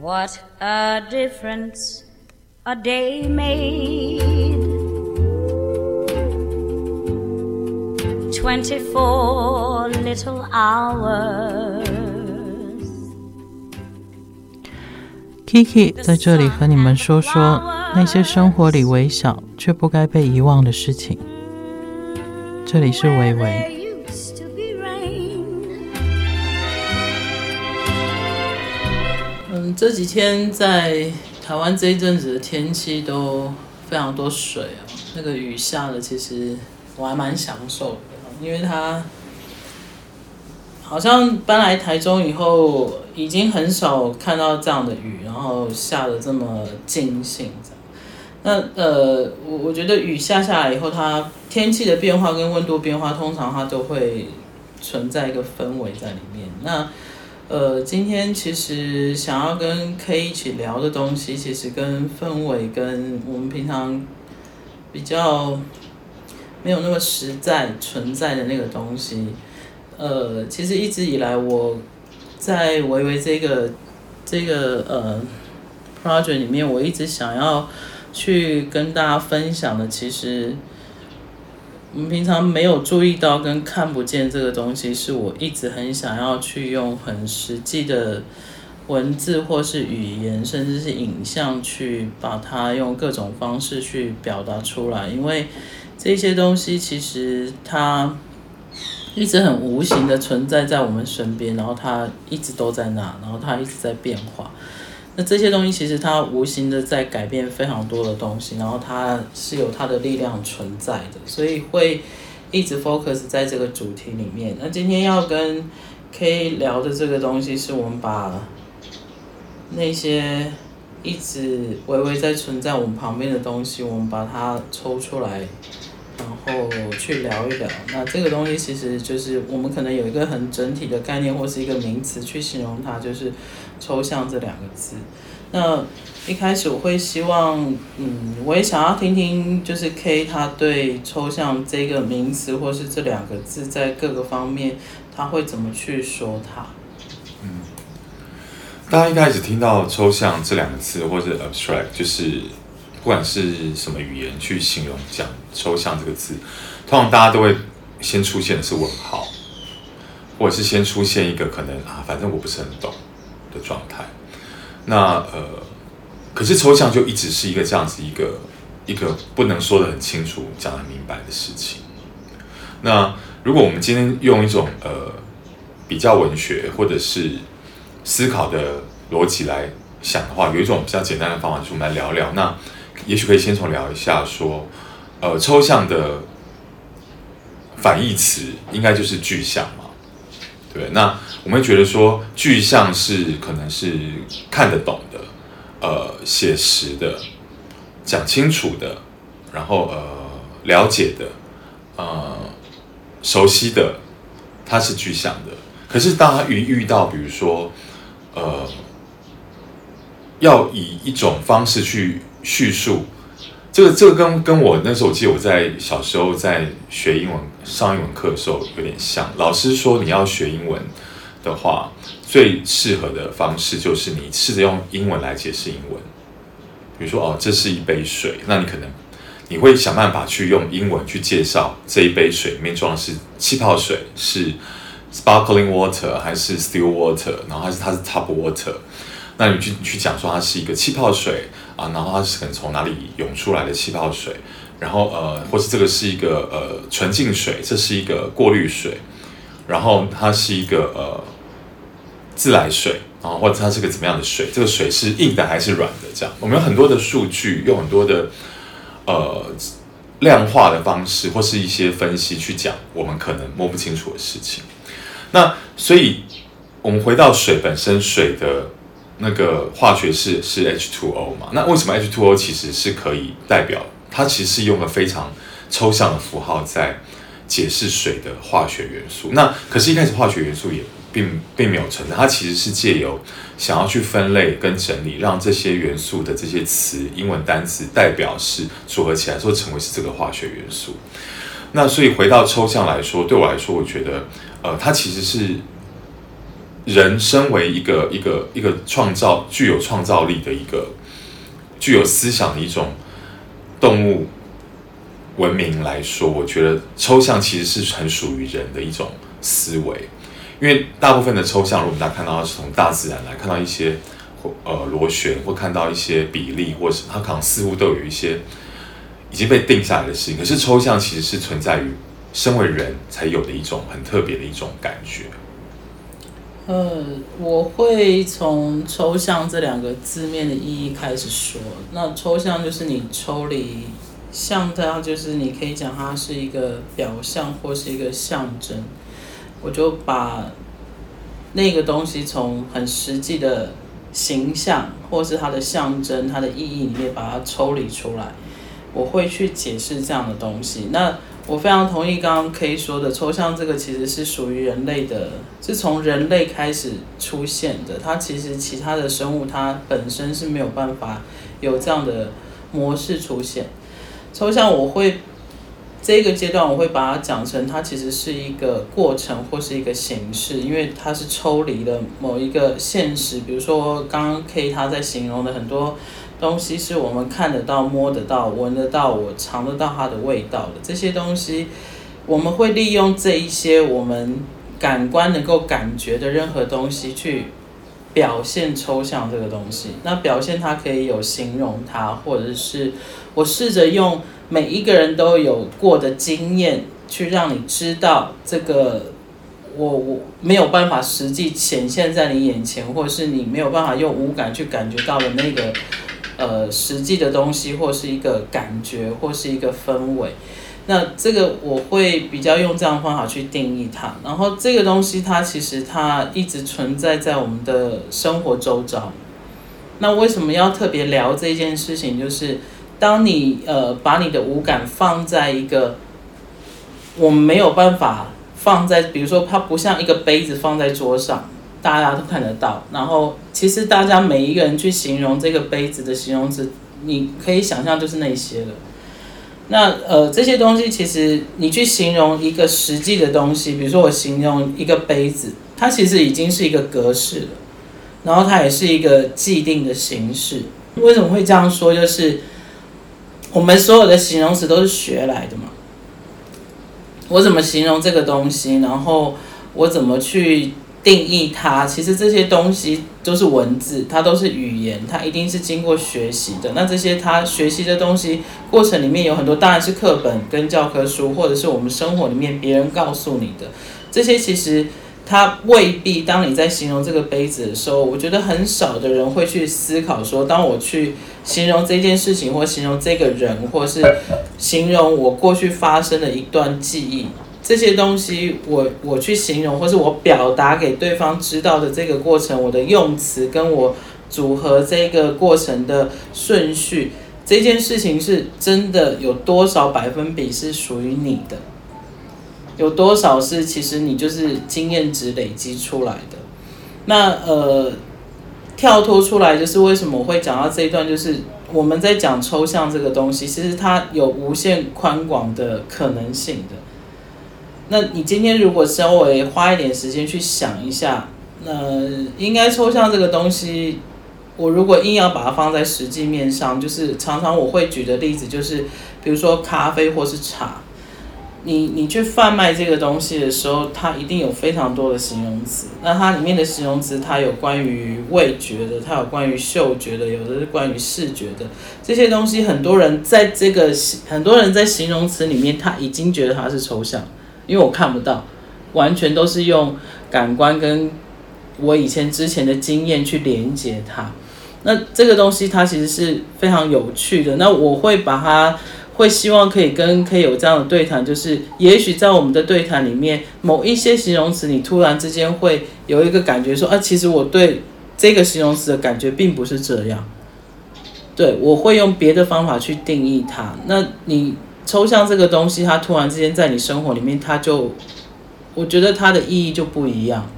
What a difference a day made. Twenty-four little hours. Kiki 在这里和你们说说那些生活里微小却不该被遗忘的事情。这里是微微。 这几天在台湾这一阵子的天气都非常多水啊，那个雨下的其实我还蛮享受的，因为它好像搬来台中以后，已经很少看到这样的雨，然后下的这么尽兴。那呃，我我觉得雨下下来以后，它天气的变化跟温度变化，通常它都会存在一个氛围在里面。那呃，今天其实想要跟 K 一起聊的东西，其实跟氛围跟我们平常比较没有那么实在存在的那个东西。呃，其实一直以来我在维维这个这个呃 project 里面，我一直想要去跟大家分享的，其实。我们平常没有注意到跟看不见这个东西，是我一直很想要去用很实际的文字或是语言，甚至是影像去把它用各种方式去表达出来。因为这些东西其实它一直很无形的存在在我们身边，然后它一直都在那，然后它一直在变化。那这些东西其实它无形的在改变非常多的东西，然后它是有它的力量存在的，所以会一直 focus 在这个主题里面。那今天要跟 K 聊的这个东西，是我们把那些一直微微在存在我们旁边的东西，我们把它抽出来，然后去聊一聊。那这个东西其实就是我们可能有一个很整体的概念，或是一个名词去形容它，就是。抽象这两个字，那一开始我会希望，嗯，我也想要听听，就是 K 他对抽象这个名词或是这两个字在各个方面他会怎么去说它。嗯，大家一开始听到抽象这两个字或者 abstract，就是不管是什么语言去形容讲抽象这个字，通常大家都会先出现的是问号，或者是先出现一个可能啊，反正我不是很懂。的状态，那呃，可是抽象就一直是一个这样子一个一个不能说得很清楚、讲很明白的事情。那如果我们今天用一种呃比较文学或者是思考的逻辑来想的话，有一种比较简单的方法，就是我们来聊聊。那也许可以先从聊一下说，呃，抽象的反义词应该就是具象嘛。对，那我们觉得说，具象是可能是看得懂的，呃，写实的，讲清楚的，然后呃，了解的，呃，熟悉的，它是具象的。可是当他遇遇到，比如说，呃，要以一种方式去叙述。这个这个跟跟我那时候，我记得我在小时候在学英文上英文课的时候有点像。老师说，你要学英文的话，最适合的方式就是你试着用英文来解释英文。比如说，哦，这是一杯水，那你可能你会想办法去用英文去介绍这一杯水里面装的是气泡水，是 sparkling water 还是 still water，然后还是它是 tap water。那你去去讲说它是一个气泡水啊，然后它是可能从哪里涌出来的气泡水，然后呃，或是这个是一个呃纯净水，这是一个过滤水，然后它是一个呃自来水啊，或者它是个怎么样的水？这个水是硬的还是软的？这样，我们有很多的数据，用很多的呃量化的方式，或是一些分析去讲我们可能摸不清楚的事情。那所以，我们回到水本身，水的。那个化学式是 H2O 嘛？那为什么 H2O 其实是可以代表？它其实是用了非常抽象的符号在解释水的化学元素。那可是，一开始化学元素也并并没有存在，它其实是借由想要去分类跟整理，让这些元素的这些词、英文单词代表是组合起来，说成为是这个化学元素。那所以回到抽象来说，对我来说，我觉得呃，它其实是。人身为一个一个一个创造具有创造力的一个具有思想的一种动物文明来说，我觉得抽象其实是很属于人的一种思维，因为大部分的抽象，如果大家看到是从大自然来看到一些呃螺旋，或看到一些比例，或是它可能似乎都有一些已经被定下来的事情，可是抽象其实是存在于身为人才有的一种很特别的一种感觉。呃，我会从抽象这两个字面的意义开始说。那抽象就是你抽离，象它就是你可以讲它是一个表象或是一个象征。我就把那个东西从很实际的形象或是它的象征、它的意义里面把它抽离出来。我会去解释这样的东西。那我非常同意刚刚 K 说的，抽象这个其实是属于人类的，是从人类开始出现的。它其实其他的生物它本身是没有办法有这样的模式出现。抽象我会这个阶段我会把它讲成它其实是一个过程或是一个形式，因为它是抽离了某一个现实。比如说刚刚 K 他在形容的很多。东西是我们看得到、摸得到、闻得到、我尝得到它的味道的这些东西，我们会利用这一些我们感官能够感觉的任何东西去表现抽象这个东西。那表现它可以有形容它，或者是我试着用每一个人都有过的经验去让你知道这个我我没有办法实际显现在你眼前，或是你没有办法用五感去感觉到的那个。呃，实际的东西，或是一个感觉，或是一个氛围，那这个我会比较用这样的方法去定义它。然后这个东西，它其实它一直存在在我们的生活周遭。那为什么要特别聊这件事情？就是当你呃把你的五感放在一个我们没有办法放在，比如说它不像一个杯子放在桌上。大家都看得到，然后其实大家每一个人去形容这个杯子的形容词，你可以想象就是那些了。那呃这些东西其实你去形容一个实际的东西，比如说我形容一个杯子，它其实已经是一个格式了，然后它也是一个既定的形式。为什么会这样说？就是我们所有的形容词都是学来的嘛。我怎么形容这个东西，然后我怎么去。定义它，其实这些东西都是文字，它都是语言，它一定是经过学习的。那这些它学习的东西过程里面有很多，当然是课本跟教科书，或者是我们生活里面别人告诉你的。这些其实它未必，当你在形容这个杯子的时候，我觉得很少的人会去思考说，当我去形容这件事情，或形容这个人，或是形容我过去发生的一段记忆。这些东西我，我去形容，或是我表达给对方知道的这个过程，我的用词跟我组合这个过程的顺序，这件事情是真的有多少百分比是属于你的？有多少是其实你就是经验值累积出来的？那呃，跳脱出来就是为什么我会讲到这一段，就是我们在讲抽象这个东西，其实它有无限宽广的可能性的。那你今天如果稍微花一点时间去想一下，那应该抽象这个东西，我如果硬要把它放在实际面上，就是常常我会举的例子就是，比如说咖啡或是茶，你你去贩卖这个东西的时候，它一定有非常多的形容词。那它里面的形容词，它有关于味觉的，它有关于嗅觉的，有的是关于视觉的。这些东西，很多人在这个很多人在形容词里面，他已经觉得它是抽象。因为我看不到，完全都是用感官跟我以前之前的经验去连接它。那这个东西它其实是非常有趣的。那我会把它，会希望可以跟可以有这样的对谈，就是也许在我们的对谈里面，某一些形容词，你突然之间会有一个感觉说，啊，其实我对这个形容词的感觉并不是这样。对，我会用别的方法去定义它。那你。抽象这个东西，它突然之间在你生活里面，它就，我觉得它的意义就不一样了。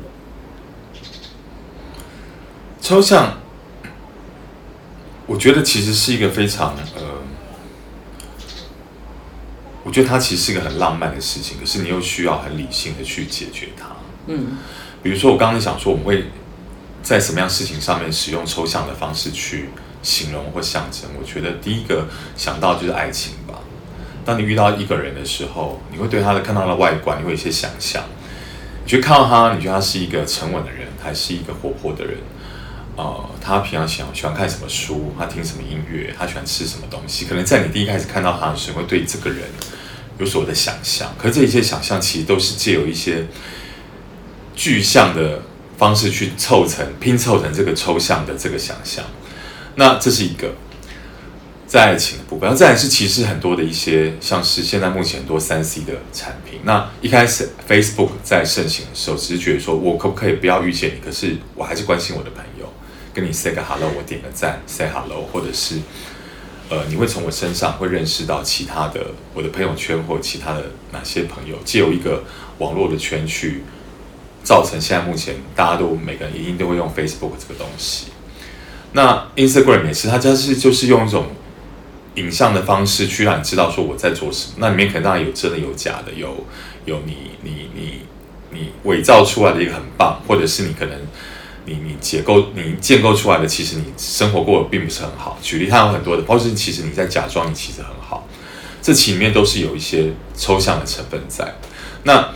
抽象，我觉得其实是一个非常呃，我觉得它其实是一个很浪漫的事情，可是你又需要很理性的去解决它。嗯，比如说我刚刚想说，我们会在什么样事情上面使用抽象的方式去形容或象征？我觉得第一个想到就是爱情吧。当你遇到一个人的时候，你会对他的看到他的外观，你会有一些想象。你去看到他，你觉得他是一个沉稳的人，还是一个活泼的人？呃，他平常喜欢喜欢看什么书？他听什么音乐？他喜欢吃什么东西？可能在你第一开始看到他的时候，会对这个人有所的想象。可是这一些想象，其实都是借由一些具象的方式去凑成、拼凑成这个抽象的这个想象。那这是一个。在爱情的部分，然后再是其实很多的一些，像是现在目前很多三 C 的产品。那一开始 Facebook 在盛行的时候，只是觉得说我可不可以不要遇见你，可是我还是关心我的朋友，跟你 say 个 hello，我点个赞 say hello，或者是呃，你会从我身上会认识到其他的我的朋友圈或其他的哪些朋友，借由一个网络的圈去造成现在目前大家都每个人一定都会用 Facebook 这个东西。那 Instagram 也是，它就是就是用一种。影像的方式去让你知道说我在做什么，那里面可能当然有真的有假的，有有你你你你伪造出来的一个很棒，或者是你可能你你结构你建构出来的，其实你生活过得并不是很好。举例，它有很多的，包括是其实你在假装你其实很好，这其里面都是有一些抽象的成分在。那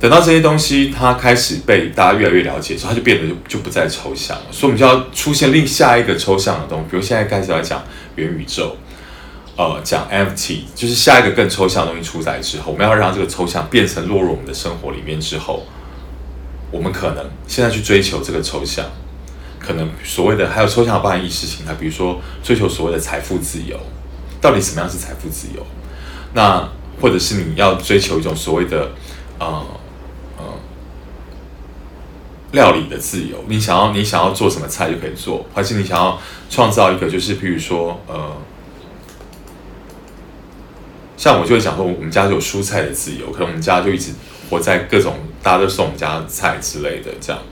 等到这些东西它开始被大家越来越了解之后，它就变得就就不再抽象了。所以我们就要出现另下一个抽象的东西，比如现在开始来讲元宇宙。呃，讲 NFT 就是下一个更抽象的东西出来之后，我们要让这个抽象变成落入我们的生活里面之后，我们可能现在去追求这个抽象，可能所谓的还有抽象的包含意识形态，比如说追求所谓的财富自由，到底什么样是财富自由？那或者是你要追求一种所谓的呃呃料理的自由，你想要你想要做什么菜就可以做，还是你想要创造一个就是比如说呃。像我就会想说，我们家就有蔬菜的自由，可能我们家就一直活在各种大家都送我们家菜之类的这样。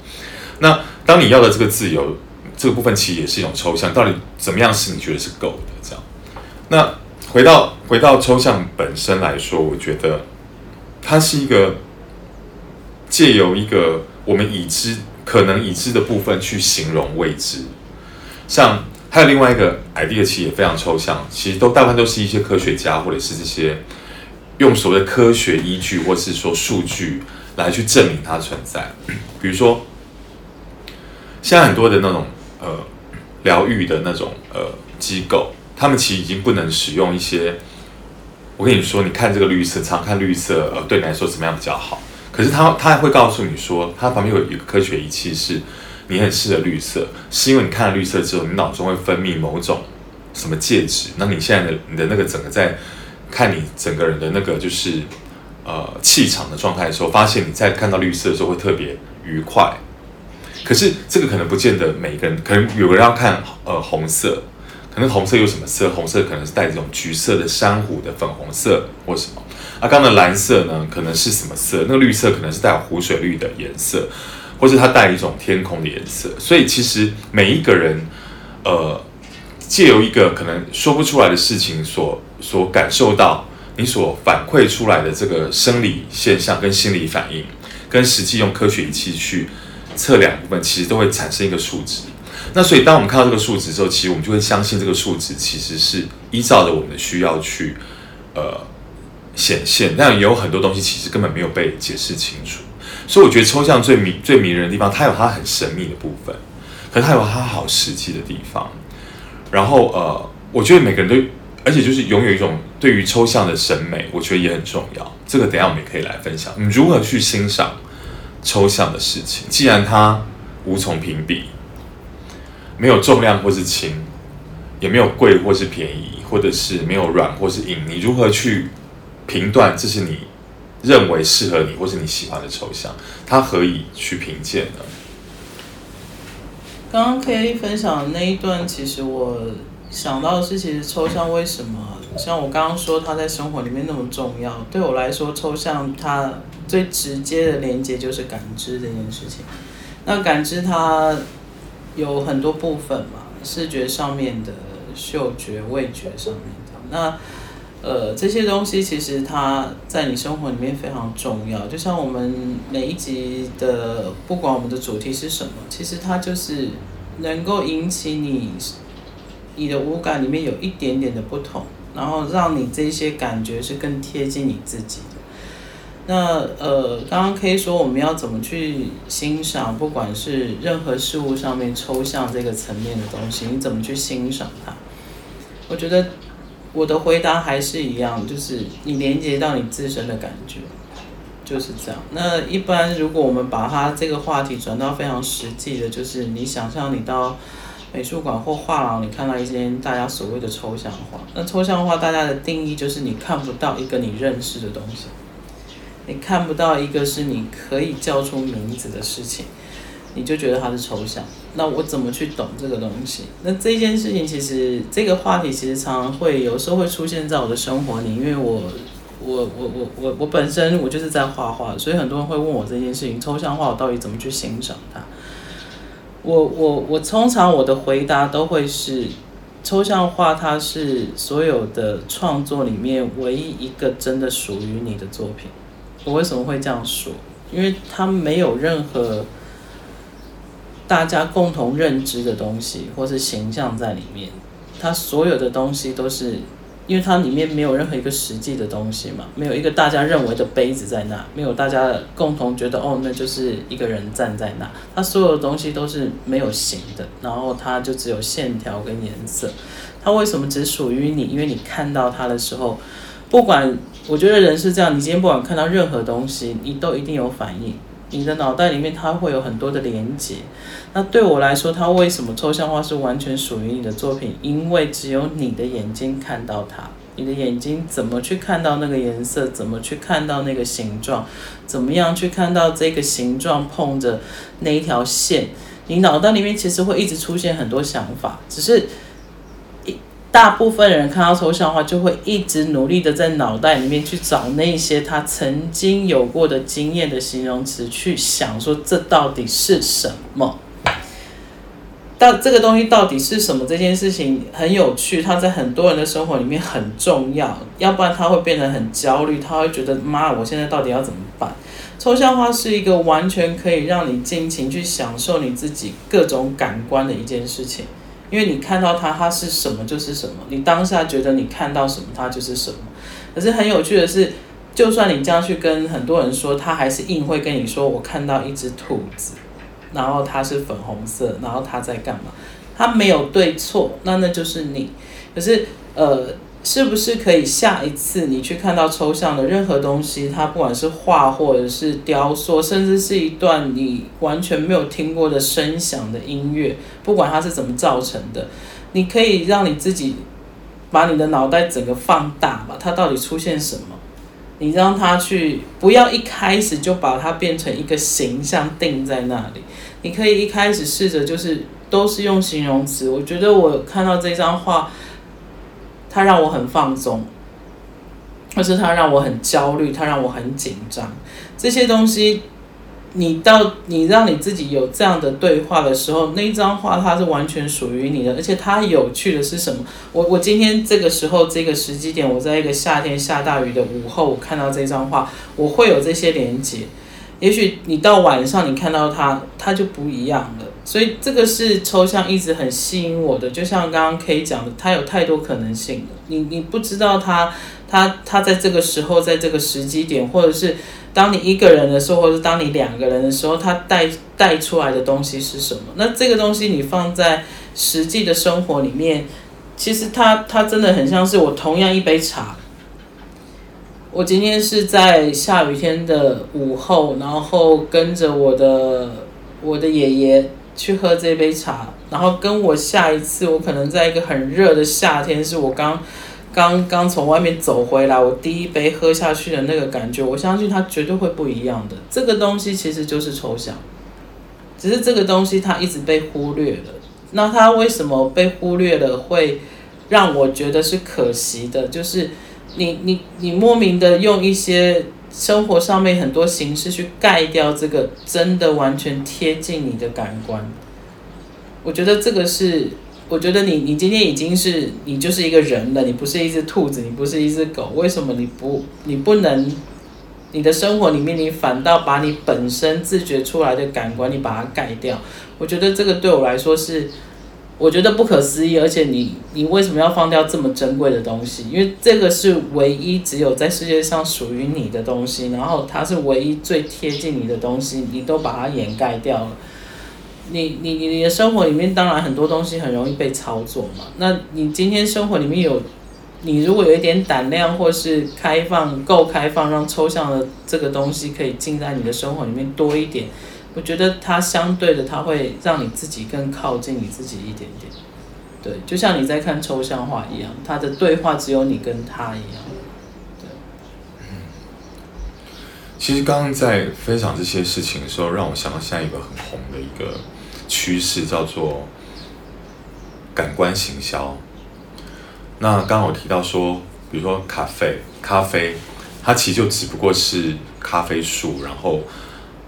那当你要的这个自由这个部分，其实也是一种抽象。到底怎么样是你觉得是够的？这样。那回到回到抽象本身来说，我觉得它是一个借由一个我们已知可能已知的部分去形容未知，像。还有另外一个 idea，其实也非常抽象，其实都大部分都是一些科学家或者是这些用所谓的科学依据或是说数据来去证明它存在。比如说，现在很多的那种呃疗愈的那种呃机构，他们其实已经不能使用一些。我跟你说，你看这个绿色，常看绿色，呃，对你来说怎么样比较好？可是他他还会告诉你说，他旁边有一个科学仪器是。你很适合绿色，是因为你看了绿色之后，你脑中会分泌某种什么介质？那你现在的你的那个整个在看你整个人的那个就是呃气场的状态的时候，发现你在看到绿色的时候会特别愉快。可是这个可能不见得每个人，可能有人要看呃红色，可能红色有什么色？红色可能是带这种橘色的珊瑚的粉红色或什么。啊，刚刚的蓝色呢，可能是什么色？那个绿色可能是带有湖水绿的颜色。或是它带一种天空的颜色，所以其实每一个人，呃，借由一个可能说不出来的事情所所感受到，你所反馈出来的这个生理现象跟心理反应，跟实际用科学仪器去测量部分，其实都会产生一个数值。那所以当我们看到这个数值之后，其实我们就会相信这个数值其实是依照着我们的需要去呃显现。那也有很多东西其实根本没有被解释清楚。所以我觉得抽象最迷最迷人的地方，它有它很神秘的部分，可是它有它好实际的地方。然后呃，我觉得每个人都，而且就是拥有一种对于抽象的审美，我觉得也很重要。这个等下我们也可以来分享，你如何去欣赏抽象的事情。既然它无从评比，没有重量或是轻，也没有贵或是便宜，或者是没有软或是硬，你如何去评断这是你？认为适合你或是你喜欢的抽象，它何以去评鉴呢？刚刚 K 分享的那一段，其实我想到的是，其实抽象为什么像我刚刚说，它在生活里面那么重要？对我来说，抽象它最直接的连接就是感知这件事情。那感知它有很多部分嘛，视觉上面的、嗅觉、味觉上面的。那呃，这些东西其实它在你生活里面非常重要。就像我们每一集的，不管我们的主题是什么，其实它就是能够引起你你的五感里面有一点点的不同，然后让你这些感觉是更贴近你自己的。那呃，刚刚可以说我们要怎么去欣赏，不管是任何事物上面抽象这个层面的东西，你怎么去欣赏它？我觉得。我的回答还是一样，就是你连接到你自身的感觉，就是这样。那一般如果我们把它这个话题转到非常实际的，就是你想象你到美术馆或画廊，你看到一些大家所谓的抽象画。那抽象画大家的定义就是你看不到一个你认识的东西，你看不到一个是你可以叫出名字的事情。你就觉得它是抽象，那我怎么去懂这个东西？那这件事情其实这个话题其实常常会有时候会出现在我的生活里，因为我我我我我我本身我就是在画画，所以很多人会问我这件事情，抽象画我到底怎么去欣赏它？我我我通常我的回答都会是，抽象画它是所有的创作里面唯一一个真的属于你的作品。我为什么会这样说？因为它没有任何。大家共同认知的东西，或是形象在里面，它所有的东西都是，因为它里面没有任何一个实际的东西嘛，没有一个大家认为的杯子在那，没有大家共同觉得哦，那就是一个人站在那，它所有的东西都是没有形的，然后它就只有线条跟颜色。它为什么只属于你？因为你看到它的时候，不管我觉得人是这样，你今天不管看到任何东西，你都一定有反应。你的脑袋里面，它会有很多的连接。那对我来说，它为什么抽象画是完全属于你的作品？因为只有你的眼睛看到它，你的眼睛怎么去看到那个颜色？怎么去看到那个形状？怎么样去看到这个形状碰着那一条线？你脑袋里面其实会一直出现很多想法，只是。大部分人看到抽象画，就会一直努力的在脑袋里面去找那些他曾经有过的经验的形容词，去想说这到底是什么？但这个东西到底是什么？这件事情很有趣，它在很多人的生活里面很重要，要不然他会变得很焦虑，他会觉得妈，我现在到底要怎么办？抽象画是一个完全可以让你尽情去享受你自己各种感官的一件事情。因为你看到它，它是什么就是什么。你当下觉得你看到什么，它就是什么。可是很有趣的是，就算你这样去跟很多人说，他还是硬会跟你说：“我看到一只兔子，然后它是粉红色，然后它在干嘛？”它没有对错，那那就是你。可是呃。是不是可以下一次你去看到抽象的任何东西，它不管是画或者是雕塑，甚至是一段你完全没有听过的声响的音乐，不管它是怎么造成的，你可以让你自己把你的脑袋整个放大吧，它到底出现什么？你让它去，不要一开始就把它变成一个形象定在那里，你可以一开始试着就是都是用形容词。我觉得我看到这张画。它让我很放松，或是它让我很焦虑，它让我很紧张。这些东西，你到你让你自己有这样的对话的时候，那一张画它是完全属于你的。而且它有趣的是什么？我我今天这个时候这个时机点，我在一个夏天下大雨的午后，我看到这张画，我会有这些连接。也许你到晚上你看到它，它就不一样了。所以这个是抽象一直很吸引我的，就像刚刚 K 讲的，它有太多可能性了。你你不知道它，它它在这个时候，在这个时机点，或者是当你一个人的时候，或者当你两个人的时候，它带带出来的东西是什么？那这个东西你放在实际的生活里面，其实它它真的很像是我同样一杯茶。我今天是在下雨天的午后，然后跟着我的我的爷爷。去喝这杯茶，然后跟我下一次，我可能在一个很热的夏天，是我刚刚刚从外面走回来，我第一杯喝下去的那个感觉，我相信它绝对会不一样的。这个东西其实就是抽象，只是这个东西它一直被忽略了。那它为什么被忽略了，会让我觉得是可惜的？就是你你你莫名的用一些。生活上面很多形式去盖掉这个真的完全贴近你的感官，我觉得这个是我觉得你你今天已经是你就是一个人了，你不是一只兔子，你不是一只狗，为什么你不你不能？你的生活里面，你反倒把你本身自觉出来的感官，你把它盖掉。我觉得这个对我来说是，我觉得不可思议。而且你，你为什么要放掉这么珍贵的东西？因为这个是唯一只有在世界上属于你的东西，然后它是唯一最贴近你的东西，你都把它掩盖掉了。你，你，你你的生活里面当然很多东西很容易被操作嘛。那你今天生活里面有？你如果有一点胆量，或是开放，够开放，让抽象的这个东西可以进在你的生活里面多一点，我觉得它相对的，它会让你自己更靠近你自己一点点。对，就像你在看抽象画一样，它的对话只有你跟他一样。对，嗯。其实刚刚在分享这些事情的时候，让我想到现在一个很红的一个趋势，叫做感官行销。那刚刚我提到说，比如说咖啡，咖啡，它其实就只不过是咖啡树，然后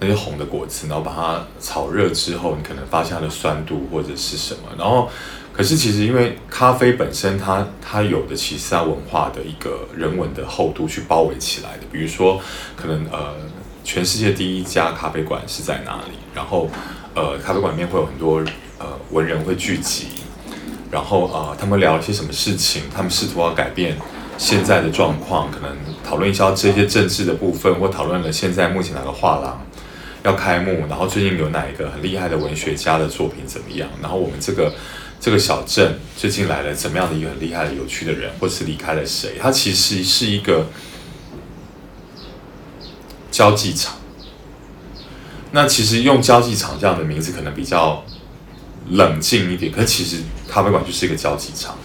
那些红的果子，然后把它炒热之后，你可能发现它的酸度或者是什么。然后，可是其实因为咖啡本身它，它有的其实它文化的一个人文的厚度去包围起来的。比如说，可能呃，全世界第一家咖啡馆是在哪里？然后呃，咖啡馆里面会有很多呃文人会聚集。然后啊、呃，他们聊一些什么事情？他们试图要改变现在的状况，可能讨论一下这些政治的部分，或讨论了现在目前哪个画廊要开幕，然后最近有哪一个很厉害的文学家的作品怎么样？然后我们这个这个小镇最近来了怎么样的一个很厉害的有趣的人，或是离开了谁？它其实是一个交际场。那其实用交际场这样的名字可能比较。冷静一点，可其实咖啡馆就是一个交际场。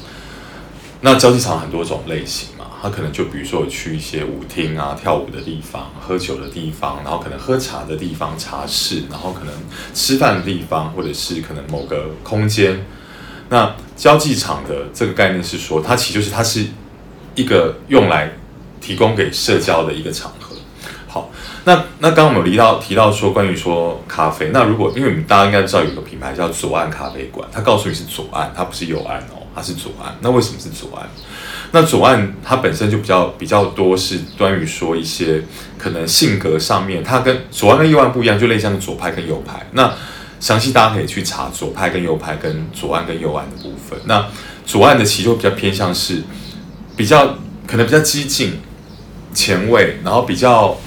那交际场很多种类型他，可能就比如说去一些舞厅啊、跳舞的地方、喝酒的地方，然后可能喝茶的地方、茶室，然后可能吃饭的地方，或者是可能某个空间。那交际场的这个概念是说，它其实就是它是一个用来提供给社交的一个场合。好。那那刚刚我们提到提到说关于说咖啡，那如果因为你们大家应该知道有个品牌叫左岸咖啡馆，它告诉你是左岸，它不是右岸哦，它是左岸。那为什么是左岸？那左岸它本身就比较比较多是关于说一些可能性格上面，它跟左岸跟右岸不一样，就类似像左派跟右派。那详细大家可以去查左派跟右派跟左岸跟右岸的部分。那左岸的其实就比较偏向是比较可能比较激进、前卫，然后比较。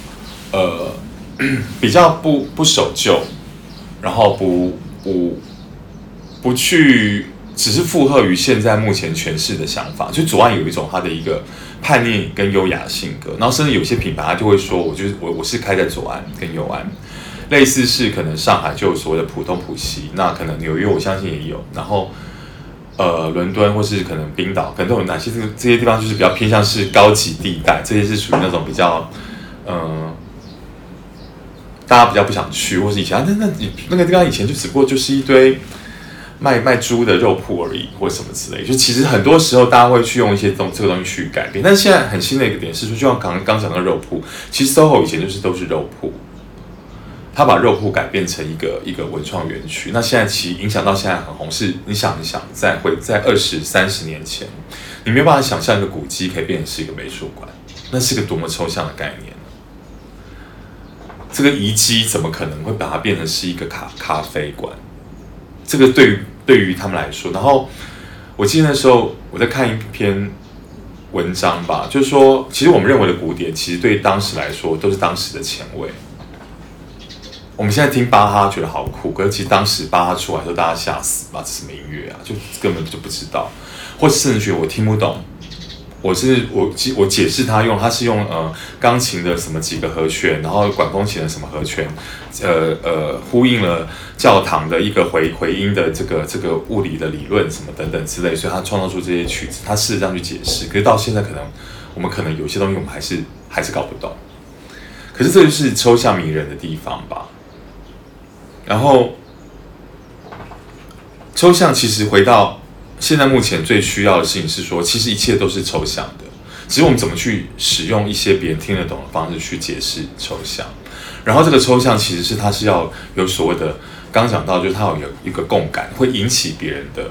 呃，比较不不守旧，然后不不不去，只是附和于现在目前诠释的想法。就左岸有一种它的一个叛逆跟优雅性格，然后甚至有些品牌他就会说，我就是我我是开在左岸跟右岸，类似是可能上海就有所谓的浦东浦西，那可能纽约我相信也有，然后呃伦敦或是可能冰岛，可能都有哪些这个这些地方就是比较偏向是高级地带，这些是属于那种比较嗯。大家比较不想去，或是以前，那那你那个地方以前就只不过就是一堆卖卖猪的肉铺而已，或什么之类。就其实很多时候大家会去用一些东这个东西去改变。但是现在很新的一个点是说，就像刚刚讲的肉铺，其实 SOHO 以前就是都是肉铺，他把肉铺改变成一个一个文创园区。那现在其实影响到现在很红，是你想一想，在会在二十三十年前，你没有办法想象一个古迹可以变成是一个美术馆，那是个多么抽象的概念。这个遗迹怎么可能会把它变成是一个咖咖啡馆？这个对于对于他们来说，然后我记得那时候我在看一篇文章吧，就是说，其实我们认为的古典，其实对当时来说都是当时的前卫。我们现在听巴哈觉得好酷，可是其实当时巴哈出来的时候，大家吓死吧，这是什么音乐啊？就根本就不知道，或者甚至觉得我听不懂。我是我解我解释他用，他是用呃钢琴的什么几个和弦，然后管风琴的什么和弦，呃呃呼应了教堂的一个回回音的这个这个物理的理论什么等等之类，所以他创造出这些曲子，他试着这样去解释。可是到现在可能我们可能有些东西我们还是还是搞不懂。可是这就是抽象迷人的地方吧。然后抽象其实回到。现在目前最需要的事情是说，其实一切都是抽象的，只是我们怎么去使用一些别人听得懂的方式去解释抽象。然后这个抽象其实是它是要有所谓的，刚讲到就是它有有一个共感，会引起别人的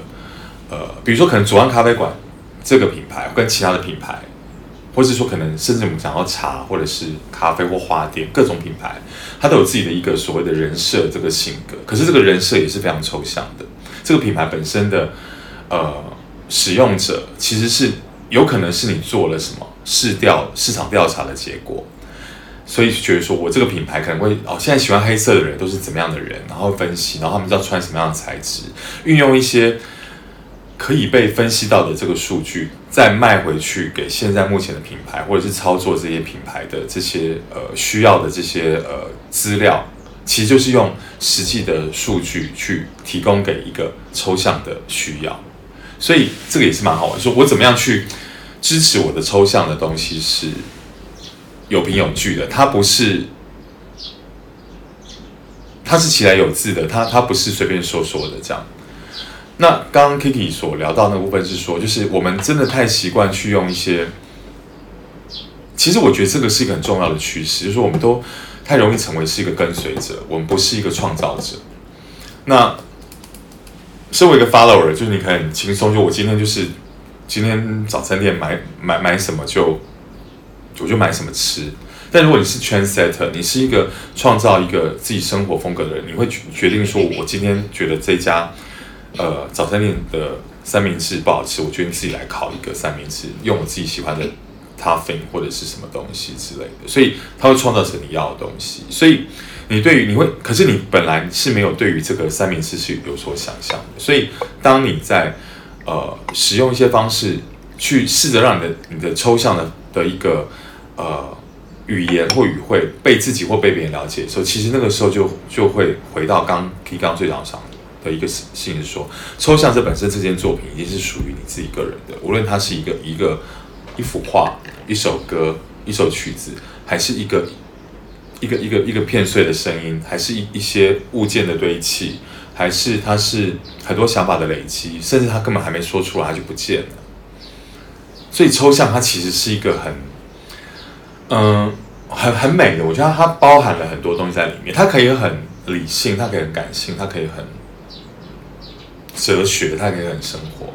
呃，比如说可能左岸咖啡馆这个品牌跟其他的品牌，或是说可能甚至我们讲到茶或者是咖啡或花店各种品牌，它都有自己的一个所谓的人设这个性格，可是这个人设也是非常抽象的。这个品牌本身的呃使用者其实是有可能是你做了什么市调市场调查的结果。所以觉得说，我这个品牌可能会哦，现在喜欢黑色的人都是怎么样的人，然后分析，然后他们知道穿什么样的材质，运用一些可以被分析到的这个数据，再卖回去给现在目前的品牌，或者是操作这些品牌的这些呃需要的这些呃资料，其实就是用实际的数据去提供给一个抽象的需要，所以这个也是蛮好玩，说我怎么样去支持我的抽象的东西是。有凭有据的，它不是，它是起来有字的，它它不是随便说说的这样。那刚刚 Kiki 所聊到那部分是说，就是我们真的太习惯去用一些，其实我觉得这个是一个很重要的趋势，就是我们都太容易成为是一个跟随者，我们不是一个创造者。那身为一个 follower，就是你可以很轻松，就我今天就是今天早餐店买买买什么就。我就买什么吃，但如果你是 trendsetter，你是一个创造一个自己生活风格的人，你会决定说，我今天觉得这家呃早餐店的三明治不好吃，我决定自己来烤一个三明治，用我自己喜欢的 topping 或者是什么东西之类的，所以它会创造成你要的东西。所以你对于你会，可是你本来是没有对于这个三明治是有所想象的，所以当你在呃使用一些方式去试着让你的你的抽象的的一个呃，语言或语汇被自己或被别人了解的时候，其实那个时候就就会回到刚刚刚最早上的一个事情，是说抽象这本身这件作品已经是属于你自己个人的，无论它是一个一个一幅画、一首歌、一首曲子，还是一个一个一个一个片碎的声音，还是一一些物件的堆砌，还是它是很多想法的累积，甚至它根本还没说出来，它就不见了。所以抽象它其实是一个很。嗯，很很美的，我觉得它包含了很多东西在里面。它可以很理性，它可以很感性，它可以很哲学，它可以很生活。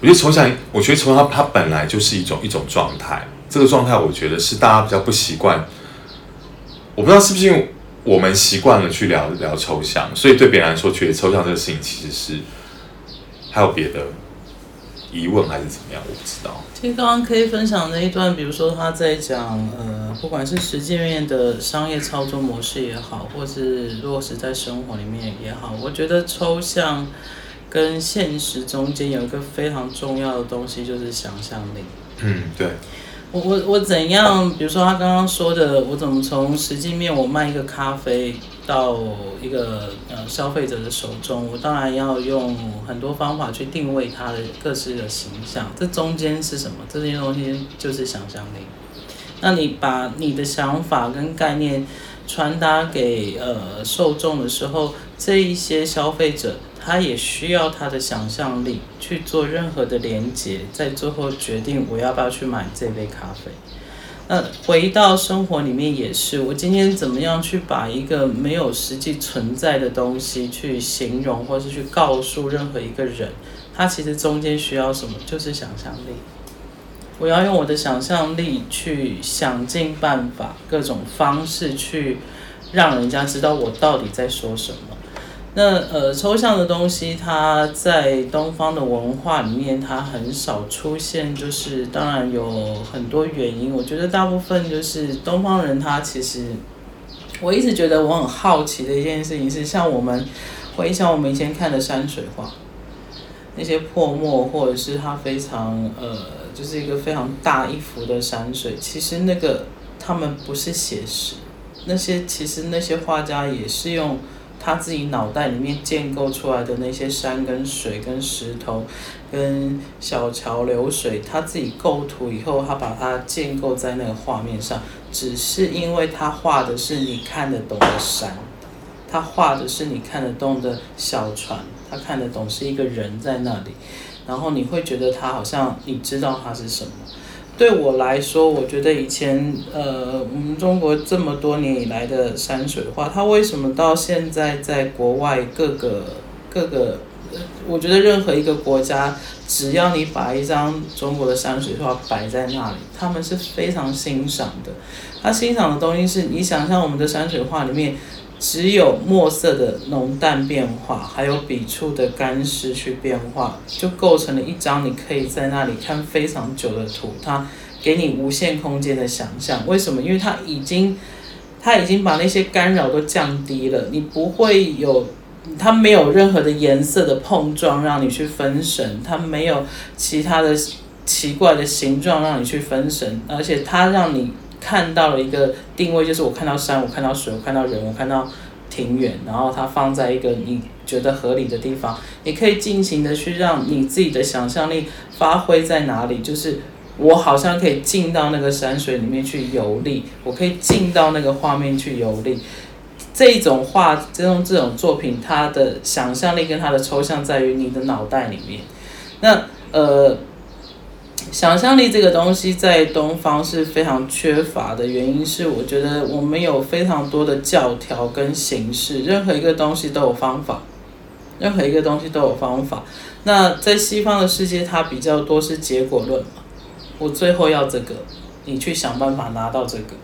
我觉得抽象，我觉得抽象它它本来就是一种一种状态。这个状态，我觉得是大家比较不习惯。我不知道是不是因为我们习惯了去聊聊抽象，所以对别人来说，觉得抽象这个事情其实是还有别的。疑问还是怎么样？我不知道。其实刚刚可以分享那一段，比如说他在讲，呃，不管是实际面的商业操作模式也好，或是落实在生活里面也好，我觉得抽象跟现实中间有一个非常重要的东西，就是想象力。嗯，对。我我我怎样？比如说他刚刚说的，我怎么从实际面我卖一个咖啡到一个呃消费者的手中，我当然要用很多方法去定位它的各自的形象。这中间是什么？这些东西就是想象力。那你把你的想法跟概念传达给呃受众的时候，这一些消费者。他也需要他的想象力去做任何的连接，在最后决定我要不要去买这杯咖啡。那回到生活里面也是，我今天怎么样去把一个没有实际存在的东西去形容，或是去告诉任何一个人，他其实中间需要什么？就是想象力。我要用我的想象力去想尽办法，各种方式去让人家知道我到底在说什么。那呃，抽象的东西，它在东方的文化里面，它很少出现。就是当然有很多原因，我觉得大部分就是东方人，他其实我一直觉得我很好奇的一件事情是，像我们回想我们以前看的山水画，那些泼墨，或者是它非常呃，就是一个非常大一幅的山水，其实那个他们不是写实，那些其实那些画家也是用。他自己脑袋里面建构出来的那些山跟水跟石头跟小桥流水，他自己构图以后，他把它建构在那个画面上，只是因为他画的是你看得懂的山，他画的是你看得懂的小船，他看得懂是一个人在那里，然后你会觉得他好像你知道他是什么。对我来说，我觉得以前呃，我们中国这么多年以来的山水画，它为什么到现在在国外各个各个，我觉得任何一个国家，只要你把一张中国的山水画摆在那里，他们是非常欣赏的。他欣赏的东西是你想象我们的山水画里面，只有墨色的浓淡变化，还有笔触的干湿去变化，就构成了一张你可以在那里看非常久的图。它给你无限空间的想象。为什么？因为它已经，它已经把那些干扰都降低了，你不会有。它没有任何的颜色的碰撞让你去分神，它没有其他的奇怪的形状让你去分神，而且它让你看到了一个定位，就是我看到山，我看到水，我看到人，我看到庭院，然后它放在一个你觉得合理的地方，你可以尽情的去让你自己的想象力发挥在哪里，就是我好像可以进到那个山水里面去游历，我可以进到那个画面去游历。这种画，这种这种作品，它的想象力跟它的抽象在于你的脑袋里面。那呃，想象力这个东西在东方是非常缺乏的，原因是我觉得我们有非常多的教条跟形式，任何一个东西都有方法，任何一个东西都有方法。那在西方的世界，它比较多是结果论嘛，我最后要这个，你去想办法拿到这个。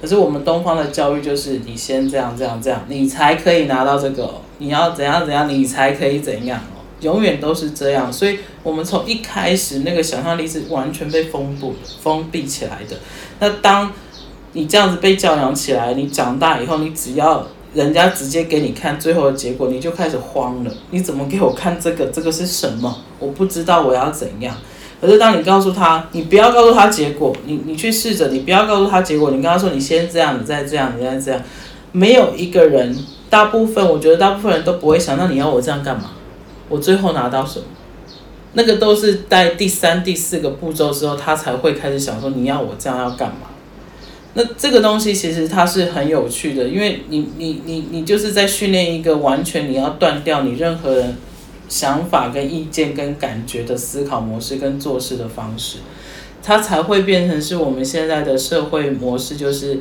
可是我们东方的教育就是你先这样这样这样，你才可以拿到这个。你要怎样怎样，你才可以怎样。永远都是这样，所以我们从一开始那个想象力是完全被封闭、封闭起来的。那当你这样子被教养起来，你长大以后，你只要人家直接给你看最后的结果，你就开始慌了。你怎么给我看这个？这个是什么？我不知道我要怎样。可是当你告诉他，你不要告诉他结果，你你去试着，你不要告诉他结果，你跟他说，你先这样，你再这样，你再这样，没有一个人，大部分我觉得大部分人都不会想，到你要我这样干嘛？我最后拿到什么？那个都是在第三、第四个步骤之后，他才会开始想说，你要我这样要干嘛？那这个东西其实它是很有趣的，因为你你你你就是在训练一个完全你要断掉你任何人。想法跟意见跟感觉的思考模式跟做事的方式，它才会变成是我们现在的社会模式，就是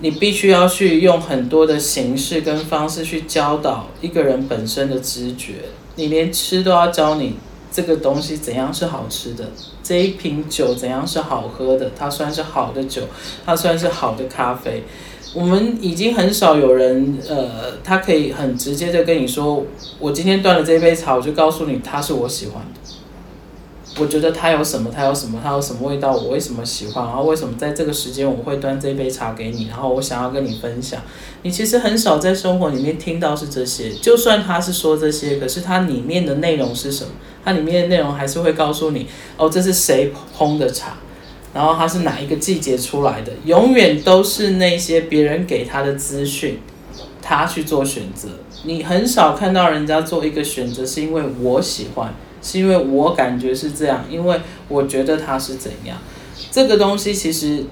你必须要去用很多的形式跟方式去教导一个人本身的知觉。你连吃都要教你这个东西怎样是好吃的，这一瓶酒怎样是好喝的，它算是好的酒，它算是好的咖啡。我们已经很少有人，呃，他可以很直接的跟你说，我今天端了这杯茶，我就告诉你它是我喜欢的。我觉得它有什么，它有什么，它有什么味道，我为什么喜欢，然后为什么在这个时间我会端这杯茶给你，然后我想要跟你分享。你其实很少在生活里面听到是这些，就算他是说这些，可是它里面的内容是什么？它里面的内容还是会告诉你，哦，这是谁烘的茶。然后它是哪一个季节出来的？永远都是那些别人给他的资讯，他去做选择。你很少看到人家做一个选择，是因为我喜欢，是因为我感觉是这样，因为我觉得他是怎样。这个东西其实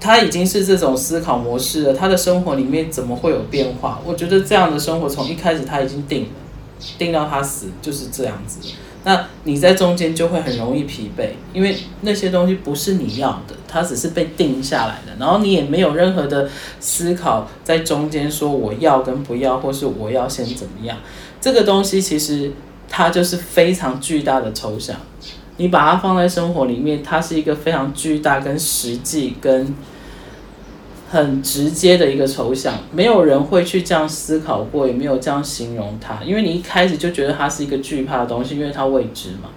他已经是这种思考模式了。他的生活里面怎么会有变化？我觉得这样的生活从一开始他已经定了，定到他死就是这样子。那你在中间就会很容易疲惫，因为那些东西不是你要的，它只是被定下来的，然后你也没有任何的思考在中间说我要跟不要，或是我要先怎么样。这个东西其实它就是非常巨大的抽象，你把它放在生活里面，它是一个非常巨大跟实际跟。很直接的一个抽象，没有人会去这样思考过，也没有这样形容它，因为你一开始就觉得它是一个惧怕的东西，因为它未知嘛，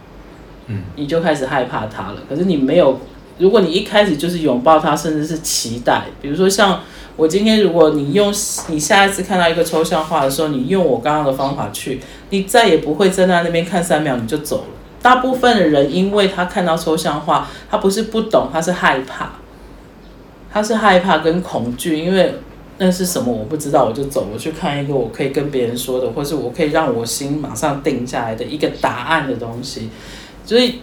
嗯，你就开始害怕它了。可是你没有，如果你一开始就是拥抱它，甚至是期待，比如说像我今天，如果你用你下一次看到一个抽象画的时候，你用我刚刚的方法去，你再也不会站在那边看三秒你就走了。大部分的人，因为他看到抽象画，他不是不懂，他是害怕。他是害怕跟恐惧，因为那是什么我不知道，我就走，我去看一个我可以跟别人说的，或是我可以让我心马上定下来的一个答案的东西。所以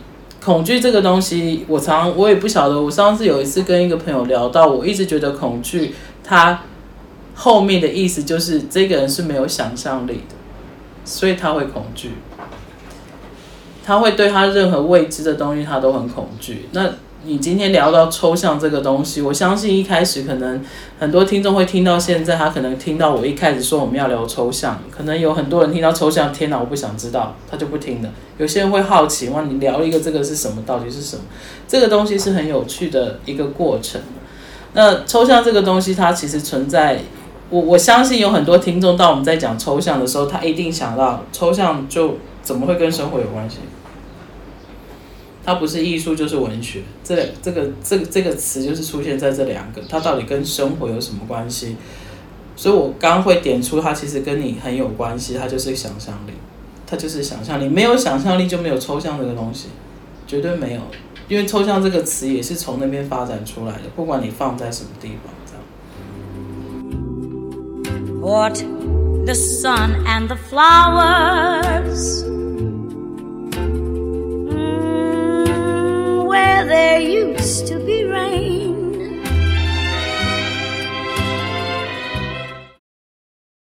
恐惧这个东西，我常我也不晓得。我上次有一次跟一个朋友聊到，我一直觉得恐惧，他后面的意思就是这个人是没有想象力的，所以他会恐惧，他会对他任何未知的东西他都很恐惧。那你今天聊到抽象这个东西，我相信一开始可能很多听众会听到现在，他可能听到我一开始说我们要聊抽象，可能有很多人听到抽象，天哪，我不想知道，他就不听了。有些人会好奇，哇，你聊一个这个是什么？到底是什么？这个东西是很有趣的一个过程。那抽象这个东西，它其实存在，我我相信有很多听众，当我们在讲抽象的时候，他一定想到抽象就怎么会跟生活有关系？它不是艺术就是文学，这这个这个这个词就是出现在这两个，它到底跟生活有什么关系？所以我刚会点出它其实跟你很有关系，它就是想象力，它就是想象力，没有想象力就没有抽象这个东西，绝对没有，因为抽象这个词也是从那边发展出来的，不管你放在什么地方，这样。What? The sun and the flowers. where there used to be rain.